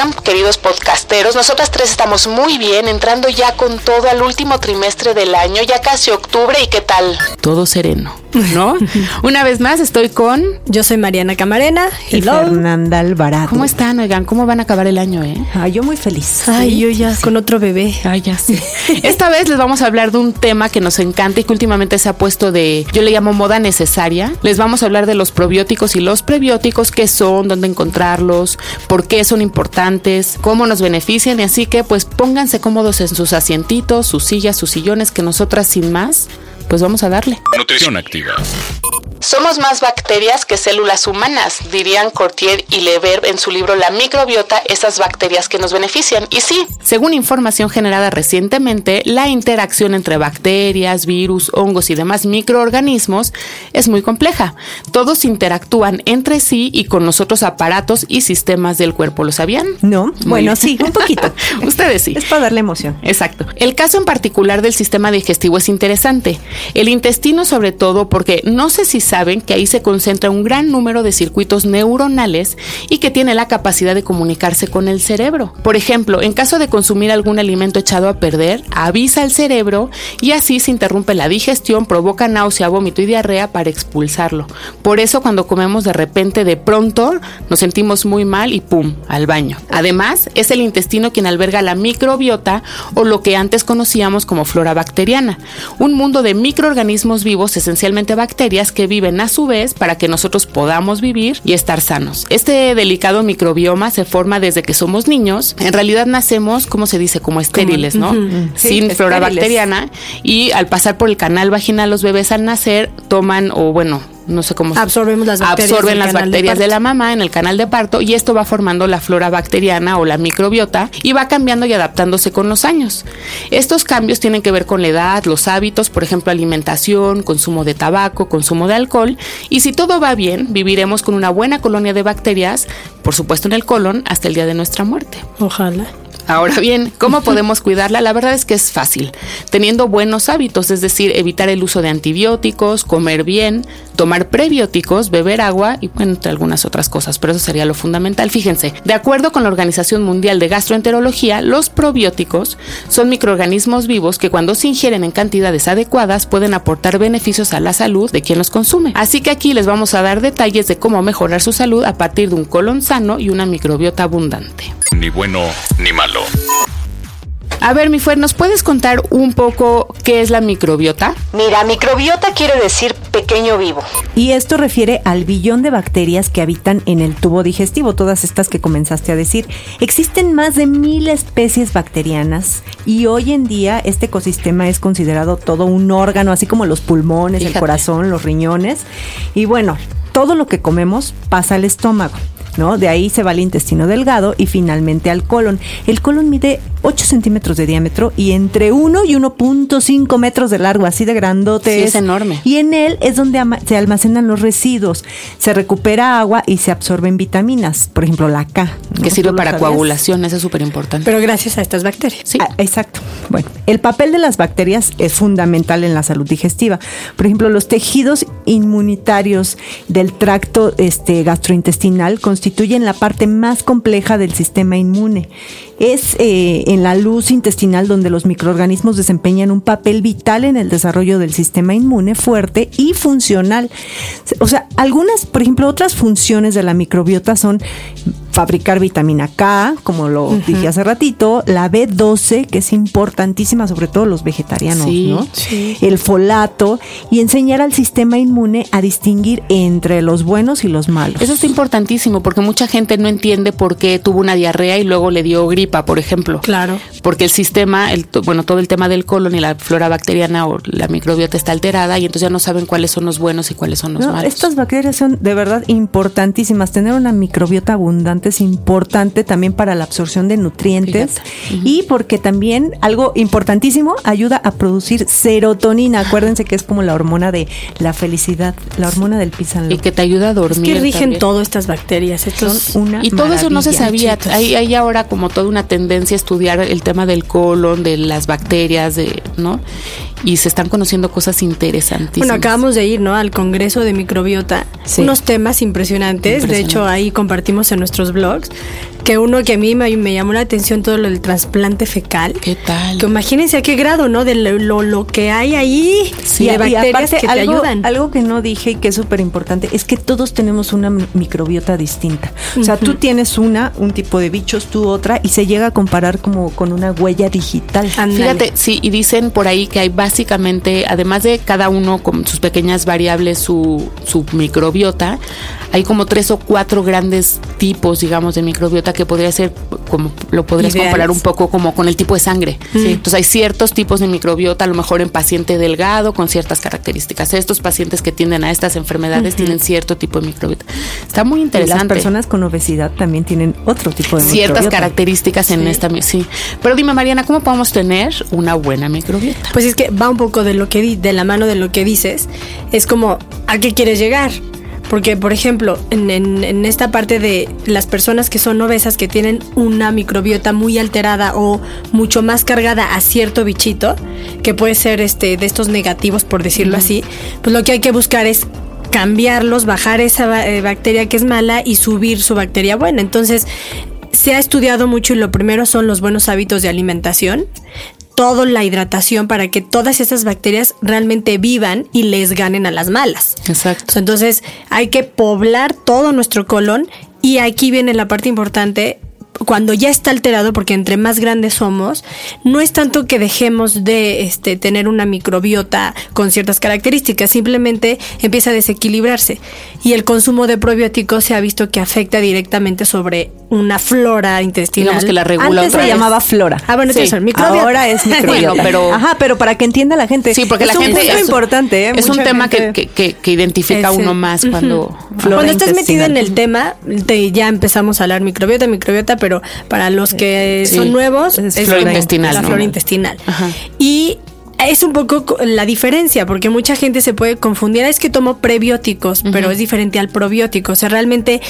están, queridos podcasteros? Nosotras tres estamos muy bien, entrando ya con todo al último trimestre del año, ya casi octubre, ¿y qué tal? Todo sereno, ¿no? Una vez más estoy con... Yo soy Mariana Camarena y. Fernanda Alvarado. ¿Cómo están? Oigan, ¿cómo van a acabar el año, eh? Ay, yo muy feliz. Ay, yo ya con otro bebé. Ay, ya sí. Esta vez les vamos a hablar de un tema que nos encanta y que últimamente se ha puesto de, yo le llamo moda necesaria. Les vamos a hablar de los probióticos y los prebióticos, qué son, dónde encontrarlos, por qué son importantes, cómo nos benefician y así que pues pónganse cómodos en sus asientitos, sus sillas, sus sillones, que nosotras sin más, pues vamos a darle. Nutrición activa. Somos más bacterias que células humanas, dirían Cortier y Lever en su libro La microbiota, esas bacterias que nos benefician. Y sí, Según información generada recientemente, la interacción entre bacterias, virus, hongos y demás microorganismos es muy compleja. Todos interactúan entre sí y con los otros aparatos y sistemas del cuerpo. ¿Lo sabían? ¿No? Muy Bueno, bien. sí, un poquito. Ustedes sí. Es para darle emoción. Exacto. El caso en particular del sistema digestivo es interesante. El intestino sobre todo porque no sé si saben que ahí se concentra un gran número de circuitos neuronales y que tiene la capacidad de comunicarse con el cerebro. Por ejemplo, en caso de consumir algún alimento echado a perder, avisa al cerebro y así se interrumpe la digestión, provoca náusea, vómito y diarrea para expulsarlo. Por eso cuando comemos de repente, de pronto, nos sentimos muy mal y pum, al baño. Además, es el intestino quien alberga la microbiota o lo que antes conocíamos como flora bacteriana, un mundo de microorganismos vivos, esencialmente bacterias, que viven a su vez para que nosotros podamos vivir y estar sanos. Este delicado microbioma se forma desde que somos niños. En realidad nacemos, ¿cómo se dice? Como estériles, ¿no? Sí, Sin flora bacteriana y al pasar por el canal vaginal los bebés al nacer toman o bueno, no sé cómo se- Absorbemos las bacterias absorben las de bacterias de, la mamá en el canal de parto y esto va formando la flora bacteriana o la microbiota y va cambiando y adaptándose con los años. Estos cambios tienen que ver con la edad, los hábitos, por ejemplo, alimentación, consumo de tabaco, consumo de alcohol y si todo va bien, viviremos con una buena colonia de bacterias, por supuesto en el colon, hasta el día de nuestra muerte. Ojalá. Ahora bien, ¿cómo podemos cuidarla? La verdad es que es fácil, teniendo buenos hábitos, es decir, evitar el uso de antibióticos, comer bien, tomar prebióticos, beber agua y bueno, entre algunas otras cosas, pero eso sería lo fundamental. Fíjense, de acuerdo con la Organización Mundial de Gastroenterología, los probióticos son microorganismos vivos que cuando se ingieren en cantidades adecuadas pueden aportar beneficios a la salud de quien los consume. Así que aquí les vamos a dar detalles de cómo mejorar su salud a partir de un colon sano y una microbiota abundante. Ni bueno ni malo. A ver, mi Fuer, ¿nos puedes contar un poco qué es la microbiota? mira, microbiota quiere decir pequeño vivo. Y esto refiere al billón de bacterias que habitan en el tubo digestivo, todas estas que comenzaste a decir. Existen más de mil especies bacterianas y hoy en día este ecosistema es considerado todo un órgano, así como los pulmones, Fíjate. el corazón, los riñones. Y bueno, todo lo que comemos pasa al estómago. ¿No? De ahí se va al intestino delgado y finalmente al colon. El colon mide 8 centímetros de diámetro y entre 1 y 1.5 metros de largo, así de grandote. Sí, es enorme. Y en él es donde ama- se almacenan los residuos. Se recupera agua y se absorben vitaminas, por ejemplo la K. ¿no? Que sirve ¿Tú lo para coagulación, eso es súper importante. Pero gracias a estas bacterias. Sí. Ah, exacto. Bueno, el papel de las bacterias es fundamental en la salud digestiva. Por ejemplo, los tejidos inmunitarios del tracto este, gastrointestinal constituyen la parte más compleja del sistema inmune. Es eh, en la luz intestinal donde los microorganismos desempeñan un papel vital en el desarrollo del sistema inmune fuerte y funcional. O sea, algunas, por ejemplo, otras funciones de la microbiota son fabricar vitamina K, como lo dije hace ratito, la B12, que es importantísima, sobre todo los vegetarianos, Sí, ¿no? sí. El folato y enseñar al sistema inmune a distinguir entre los buenos y los malos. Eso está importantísimo porque mucha gente no entiende por qué tuvo una diarrea y luego le dio gripa, por ejemplo. Claro. Porque el sistema, el, bueno, todo el tema del colon y la flora bacteriana o la microbiota está alterada y entonces ya no saben cuáles son los buenos y cuáles son los No, malos. estas bacterias son de verdad importantísimas. Tener una microbiota abundante es importante también para la absorción de nutrientes y porque también algo importantísimo ayuda a producir serotonina. Acuérdense que es como la hormona de la felicidad, la hormona del pisan y que te ayuda a Es dormir. que rigen todo estas bacterias. Estos, Son una Y todo eso no se sabía. Hay, hay ahora como toda una tendencia a estudiar el tema del colon, de las bacterias, de, ¿no? Y se están conociendo cosas interesantísimas. Bueno, acabamos de ir, ¿no? Al Congreso de Microbiota. Sí. Unos temas impresionantes. De hecho, ahí compartimos en nuestros blogs. Que uno que a mí me, me llamó la atención todo lo del trasplante fecal. ¿Qué tal? Que imagínense a qué grado, ¿no? De lo, lo, lo que hay ahí. Sí, y de y bacterias aparte, que te algo, ayudan. Algo que no dije y que es súper importante es que todos tenemos una mi- microbiota distinta. O sea, tú tienes una, un tipo de bichos, tú otra, y se llega a comparar como con una huella digital. Ándale. Fíjate, sí, y dicen por ahí que hay básicamente, además de cada uno con sus pequeñas variables, su, su microbiota, hay como tres o cuatro grandes tipos, digamos, de microbiota que podría ser, como lo podrías Ideales. comparar un poco como con el tipo de sangre. Entonces hay ciertos tipos de microbiota, a lo mejor en paciente delgado, con ciertas características. Estos pacientes que tienden a estas enfermedades tienen cierto tipo de microbiota. Está muy Y interesante. las personas con obesidad también tienen otro tipo de ciertas microbiota. características en esta mi- sí. Pero dime Mariana, ¿cómo podemos tener una buena microbiota? Pues es que va un poco de lo que di- de la mano de lo que dices. Es como, ¿a qué quieres llegar? Porque, por ejemplo, en, en- en esta parte de las personas que son obesas, que tienen una microbiota muy alterada o mucho más cargada a cierto bichito, que puede ser este de estos negativos, por decirlo así, pues lo que hay que buscar es cambiarlos, bajar esa eh, bacteria que es mala y subir su bacteria buena. Entonces, se ha estudiado mucho y lo primero son los buenos hábitos de alimentación, todo la hidratación para que todas esas bacterias realmente vivan y les ganen a las malas. Exacto. Entonces hay que poblar todo nuestro colon y aquí viene la parte importante. Cuando ya está alterado, porque entre más grandes somos, no es tanto que dejemos de este, tener una microbiota con ciertas características, simplemente empieza a desequilibrarse. Y el consumo de probióticos se ha visto que afecta directamente sobre una flora intestinal. Digamos que la regula Antes otra se vez. llamaba flora. Ah, bueno, Sí. entonces microbiota. Ahora es microbiota. Bueno, pero- Ajá, pero para que entienda la gente. Sí, porque es la un gente punto es, importante, ¿eh? es un tema que, gente- que, que- que identifica a uno más cuando Flora Cuando estás metido en el tema, te- ya empezamos a hablar microbiota, microbiota, pero para los que Sí. son nuevos, Es es flora como intestinal, La flora intestinal. Ajá. Y es un poco co- la diferencia, porque mucha gente se puede confundir. Es que tomo prebióticos, pero es diferente al probiótico. O sea, realmente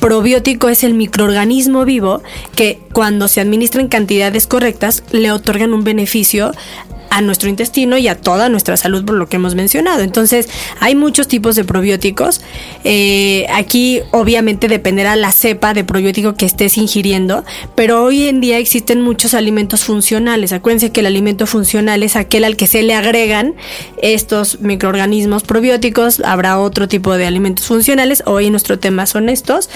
probiótico es el microorganismo vivo que cuando se administra en cantidades correctas le otorgan un beneficio a nuestro intestino y a toda nuestra salud por lo que hemos mencionado. Entonces, hay muchos tipos de probióticos. Eh, aquí, obviamente, dependerá la cepa de probiótico que estés ingiriendo, pero hoy en día existen muchos alimentos funcionales. Acuérdense que el alimento funcional es aquel al que se le agregan estos microorganismos probióticos. Habrá otro tipo de alimentos funcionales. Hoy nuestro tema son estos.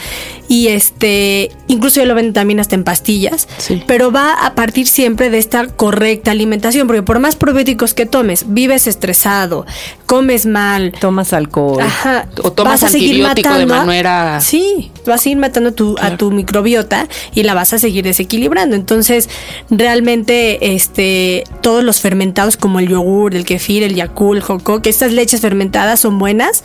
Y este, incluso ya lo ven también hasta en pastillas. Sí. Pero va a partir siempre de esta correcta alimentación, porque por más probióticos que tomes, vives estresado, comes mal, Tomas alcohol. Ajá. O tomas vas a seguir antibiótico de manera- Sí, vas a ir matando a tu, a tu microbiota y la vas a seguir desequilibrando. Entonces, realmente, este, todos los fermentados como el yogur, el kefir, el yakul, el jocó, que estas leches fermentadas son buenas.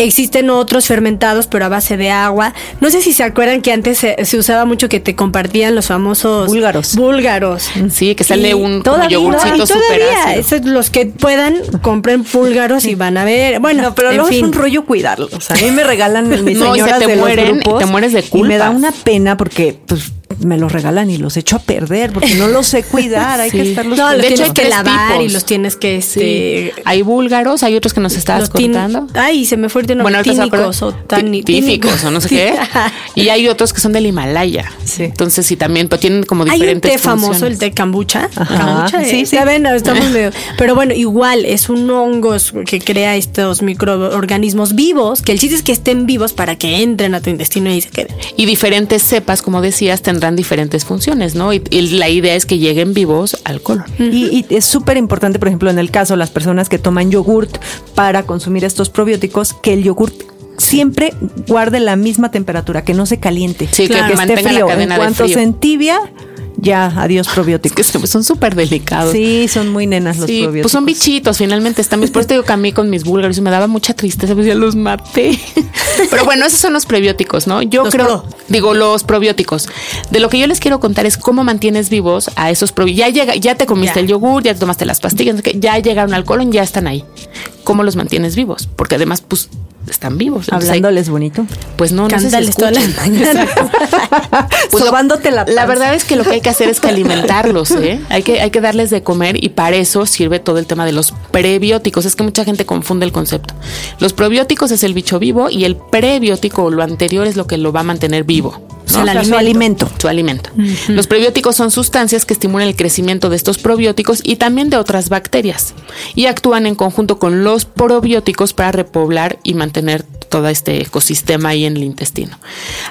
Existen otros fermentados, pero a base de agua. No sé si se acuerdan que antes se, se usaba mucho que te compartían los famosos Búlgaros. Búlgaros. Sí, que sale Y un todavía- yogurcito y todavía, esos los que puedan, compren búlgaros y van a ver. Bueno, No, pero en luego es un rollo cuidarlos. A mí me regalan mis No, y se señoras te de los mueren- grupos te mueres de Y me da una pena porque pues me los regalan y los echo a perder porque no los sé cuidar, hay que estarlos No, los De hecho, hay que lavar tipos. y los tienes que Sí. este, Hay búlgaros, hay otros que nos estabas los contando. Ay, se me fue el nombre. acuerdo. tínicos o tan tíficos o no sé qué. Y hay otros que son del Himalaya. Sí. Entonces, sí, también pero tienen como Hay un diferentes té famoso, el té. Kombucha, Sí, eh, sí. Ya ven, estamos medio. Pero bueno, igual es un hongo que crea estos microorganismos vivos, que el chiste es que estén vivos para que entren a tu intestino y se queden. Y diferentes cepas, como decías, tendrán diferentes funciones, ¿no? Y, y la idea es que lleguen vivos al colon. Y, y es súper importante, por ejemplo, en el caso de las personas que toman yogurt para consumir estos probióticos, que el yogurt siempre guarde la misma temperatura, que no se caliente, Sí, que que esté la frío. cadena en de cuanto frío. se entibia, ya, adiós Es que probióticos. son súper delicados. Sí, son muy nenas los Sí, probióticos. pues son bichitos, finalmente están. Por eso te digo que a mí con mis búlgaros y me daba mucha tristeza, pues ya los maté. Pero bueno, esos son los prebióticos, ¿no? Yo Los creo, pro. digo, los probióticos. De lo que yo les quiero contar es cómo mantienes vivos a esos probióticos. Ya llega, ya te comiste Ya. el yogur, ya te tomaste las pastillas, ya llegaron al colon, ya están ahí. ¿Cómo los mantienes vivos? Porque además, pues, están vivos. Entonces, hay- Hablándoles bonito. pues no, no Cántales la mañana. Pues Sobándote la La panza. verdad es que lo que hay que hacer es que alimentarlos, ¿eh? Hay que, hay que darles de comer y para eso sirve todo el tema de los prebióticos. Es que mucha gente confunde el concepto. Los probióticos es el bicho vivo y el prebiótico o lo anterior es lo que lo va a mantener vivo. O sea, ¿no? el O sea, su alimento. su alimento. Los prebióticos son sustancias que estimulan el crecimiento de estos probióticos y también de otras bacterias y actúan en conjunto con los probióticos para repoblar y mantener todo este ecosistema ahí en el intestino.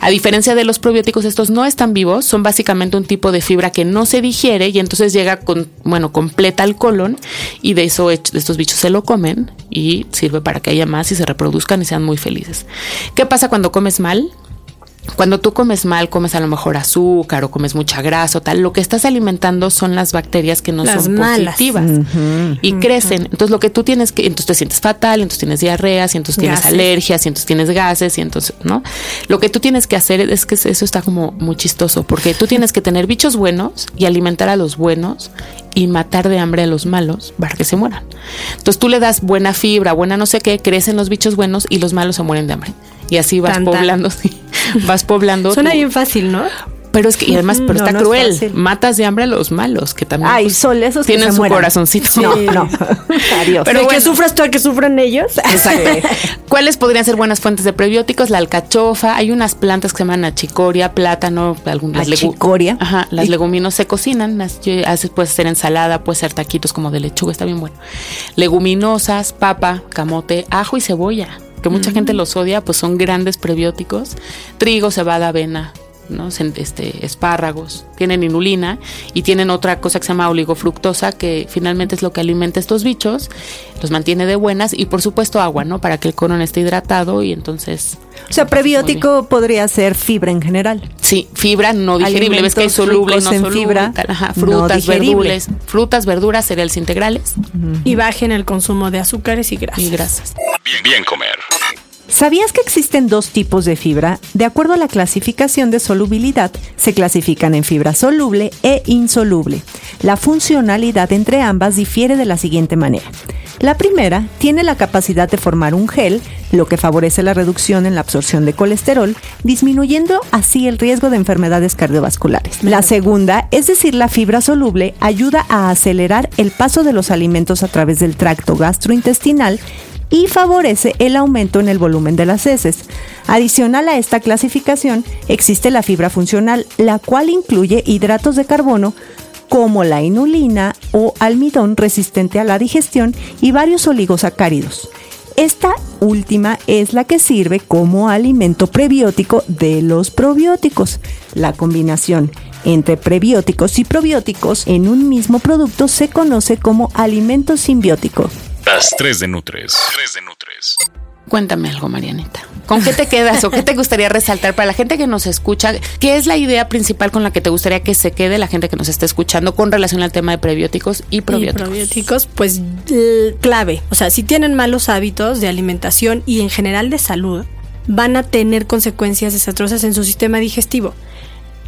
A diferencia de los probióticos, estos no están vivos, son básicamente un tipo de fibra que no se digiere y entonces llega con, bueno, completa al colon y de eso de estos bichos se lo comen y sirve para que haya más y se reproduzcan y sean muy felices. ¿Qué pasa cuando comes mal? Cuando tú comes mal, comes a lo mejor azúcar o comes mucha grasa o tal, lo que estás alimentando son las bacterias que no Las son malas. positivas y crecen. Entonces lo que tú tienes que, entonces te sientes fatal, entonces tienes diarreas, y entonces tienes Gases. alergias, y entonces tienes gases, y entonces, ¿no? Lo que tú tienes que hacer es que eso está como muy chistoso, porque tú tienes que tener bichos buenos y alimentar a los buenos y matar de hambre a los malos para que se mueran. Entonces tú le das buena fibra, buena no sé qué, crecen los bichos buenos y los malos se mueren de hambre. Y así vas poblando, sí, vas poblando. Suena tu- bien fácil, ¿no? pero es que, y además, pero No, está no cruel. Matas de hambre a los malos, que también Ay, pues, son esos que tienen se su mueran. corazoncito. No, no. Adiós. Pero Pero que bueno. sufras tú a que sufran ellos. Exacto. ¿Cuáles podrían ser buenas fuentes de prebióticos? La alcachofa, hay unas plantas que se llaman achicoria, plátano, algunas Achicoria. Ajá, las Y- leguminosas se cocinan, las puedes hacer ensalada, puedes hacer taquitos como de lechuga, está bien bueno. Leguminosas, papa, camote, ajo y cebolla, que mucha gente los odia, pues son grandes prebióticos. Trigo, cebada, avena, ¿no? Este, espárragos, tienen inulina y tienen otra cosa que se llama oligofructosa, que finalmente es lo que alimenta a estos bichos, los mantiene de buenas y por supuesto agua, ¿no? Para que el colon esté hidratado y entonces O sea, prebiótico podría ser fibra en general. Sí, fibra no digerible. Ves que hay Alimentos soluble, no en soluble. fibra, y tal. Ajá, frutas, verduras, frutas, verduras, cereales integrales Y bajen el consumo de azúcares y grasas. y grasas. Bien comer. ¿Sabías que existen dos tipos de fibra? De acuerdo a la clasificación de solubilidad, se clasifican en fibra soluble e insoluble. La funcionalidad entre ambas difiere de la siguiente manera. La primera tiene la capacidad de formar un gel, lo que favorece la reducción en la absorción de colesterol, disminuyendo así el riesgo de enfermedades cardiovasculares. La segunda, es decir, la fibra soluble, ayuda a acelerar el paso de los alimentos a través del tracto gastrointestinal y favorece el aumento en el volumen de las heces. Adicional a esta clasificación, existe la fibra funcional, la cual incluye hidratos de carbono como la inulina o almidón resistente a la digestión y varios oligosacáridos. Esta última es la que sirve como alimento prebiótico de los probióticos. La combinación entre prebióticos y probióticos en un mismo producto se conoce como alimento simbiótico. Las 3 de Nutres. 3 de Nutres. Cuéntame algo, Marianita. ¿Con qué te quedas o qué te gustaría resaltar para la gente que nos escucha? ¿Qué es la idea principal con la que te gustaría que se quede la gente que nos está escuchando con relación al tema de prebióticos y Y probióticos? probióticos, pues clave. O sea, si tienen malos hábitos de alimentación y en general de salud, van a tener consecuencias desastrosas en su sistema digestivo.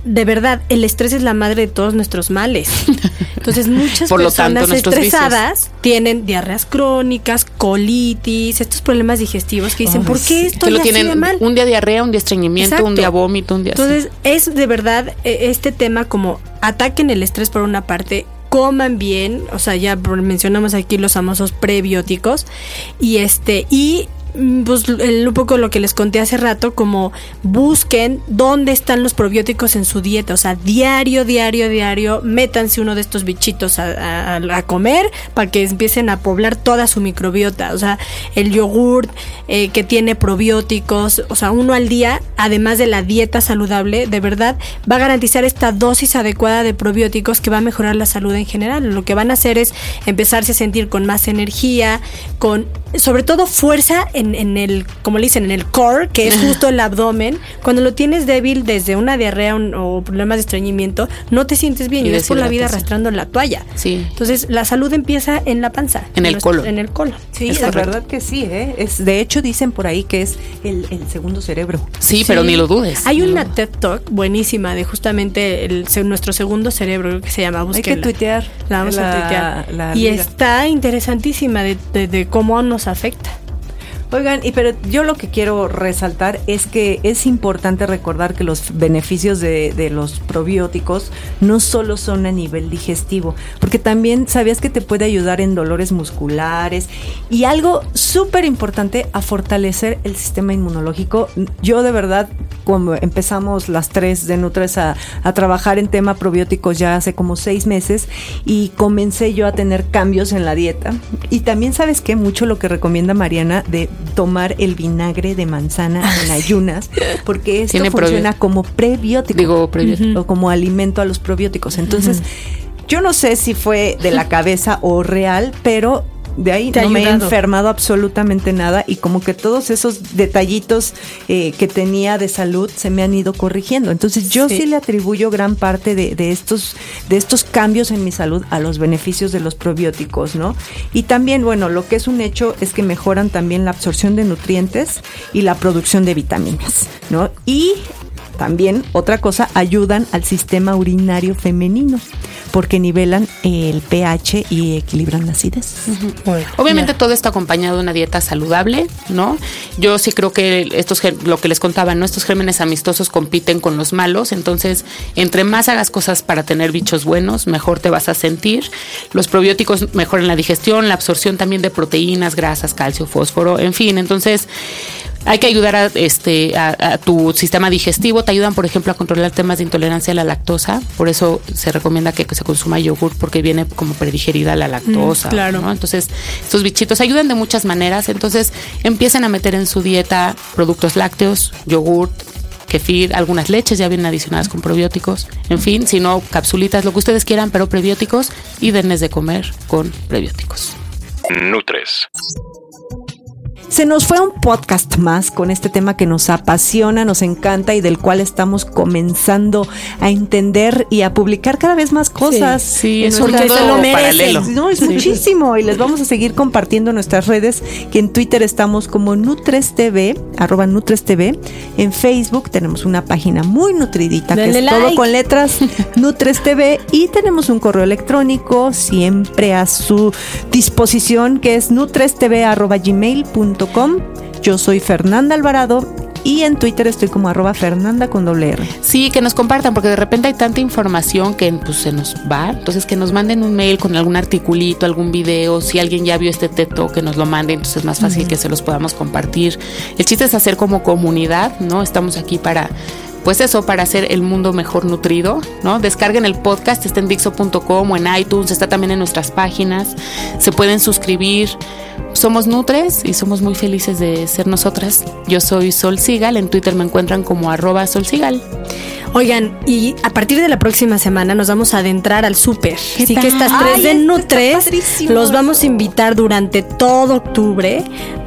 De verdad, el estrés es la madre de todos nuestros males. Entonces, muchas Por personas tanto, estresadas tienen diarreas crónicas, colitis, estos problemas digestivos que dicen, Ay, ¿por qué esto lo así de mal? un día diarrea, un día estreñimiento, un día vómito, un día así. Entonces, es de verdad eh, este tema como ataquen el estrés por una parte, coman bien, o sea, ya mencionamos aquí los famosos prebióticos y este y pues el- un poco lo que les conté hace rato, como busquen dónde están los probióticos en su dieta, o sea, diario, diario, diario, métanse uno de estos bichitos a, a- a comer para que empiecen a poblar toda su microbiota, o sea, el yogurt eh, que tiene probióticos, o sea, uno al día, además de la dieta saludable, de verdad, va a garantizar esta dosis adecuada de probióticos que va a mejorar la salud en general. Lo que van a hacer es empezarse a sentir con más energía, con sobre todo fuerza en, en el, como le dicen, en el core, que es justo el abdomen. Cuando lo tienes débil desde una diarrea un- o problemas de estreñimiento, no te sientes bien Y y, vas por la vida arrastrando la toalla. Sí. Entonces, la salud empieza en la panza. En el colon. En el colon. Sí, Es la correcto. verdad que sí, ¿eh? Es, de hecho, dicen por ahí que es el, el segundo cerebro. sí, pero ni lo dudes. Hay una. TED Talk buenísima de justamente el, nuestro segundo cerebro, que se llama. Hay que tuitear. La vamos a tuitear. la y está interesantísima de, de- de cómo nos afecta. Oigan, y pero yo lo que quiero resaltar es que es importante recordar que los beneficios de, los probióticos no solo son a nivel digestivo, porque también sabías que te puede ayudar en dolores musculares y algo súper importante a fortalecer el sistema inmunológico. Yo de verdad, cuando empezamos las tres de Nutres a, a trabajar en tema probióticos ya hace como seis meses y comencé yo a tener cambios en la dieta. Y también sabes que mucho lo que recomienda Mariana de tomar el vinagre de manzana en ayunas, porque esto funciona como prebiótico. Digo, prebiótico. O como alimento a los probióticos. Entonces, yo no sé si fue de la cabeza o real, pero de ahí no me he enfermado absolutamente nada y como que todos esos detallitos eh, que tenía de salud se me han ido corrigiendo. Entonces yo sí, Sí. le atribuyo gran parte de, de estos, de estos cambios en mi salud a los beneficios de los probióticos, ¿no? Y también, bueno, lo que es un hecho es que mejoran también la absorción de nutrientes y la producción de vitaminas, ¿no? Y también, otra cosa, ayudan al sistema urinario femenino porque nivelan el pH y equilibran la acidez. Obviamente todo está acompañado de una dieta saludable, ¿no? Yo sí creo que estos lo que les contaba, ¿no? Estos gérmenes amistosos compiten con los malos, entonces entre más hagas cosas para tener bichos buenos, mejor te vas a sentir. Los probióticos mejoran la digestión, la absorción también de proteínas, grasas, calcio, fósforo, en fin, entonces hay que ayudar a, este, a, a tu sistema digestivo. Te ayudan, por ejemplo, a controlar temas de intolerancia a la lactosa. Por eso se recomienda que, que se consuma yogur porque viene como predigerida la lactosa. Mm, claro. ¿no? Entonces, estos bichitos ayudan de muchas maneras. Entonces, empiecen a meter en su dieta productos lácteos, yogurt, kefir, algunas leches ya vienen adicionadas con probióticos. En fin, si no, capsulitas, lo que ustedes quieran, pero prebióticos y denles de comer con prebióticos. Nutres. Se nos fue un podcast más con este tema que nos apasiona, nos encanta y del cual estamos comenzando a entender y a publicar cada vez más cosas. Sí, es un Porque se lo merecen. paralelo. No, es Sí. muchísimo y les vamos a seguir compartiendo en nuestras redes, que en Twitter estamos como Nutres TV, arroba Nutres TV. En Facebook tenemos una página muy nutridita que es todo con letras Nutres TV y tenemos un correo electrónico siempre a su disposición que es nutrestv arroba Yo soy Fernanda Alvarado y en Twitter estoy como arroba Fernanda con doble R. Sí, que nos compartan, porque de repente hay tanta información que pues, se nos va. Entonces, que nos manden un mail con algún articulito, algún video. Si alguien ya vio este teto, que nos lo mande, entonces es más fácil que se los podamos compartir. El chiste es hacer como comunidad, ¿no? Estamos aquí para. Pues eso, para hacer el mundo mejor nutrido, ¿no? Descarguen el podcast, está en Dixo.com o en iTunes, está también en nuestras páginas, se pueden suscribir. Somos Nutres y somos muy felices de ser nosotras. Yo soy Sol Sigal, en Twitter me encuentran como arroba Sol Sigal. Oigan, y a partir de la próxima semana nos vamos a adentrar al súper. ¿Qué Así tal? que estas tres Ay, de Nutres los vamos a invitar durante todo octubre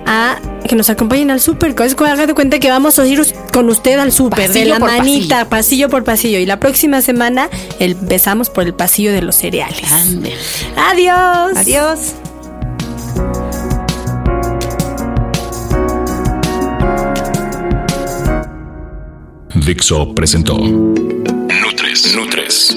a que nos acompañen al súper. Es como haga de cuenta que vamos a ir con usted al súper, de la por manita, pasillo. por pasillo. Y la próxima semana empezamos por el pasillo de los cereales. Ande. Adiós. Adiós. Dixo presentó Nutres. Nutres.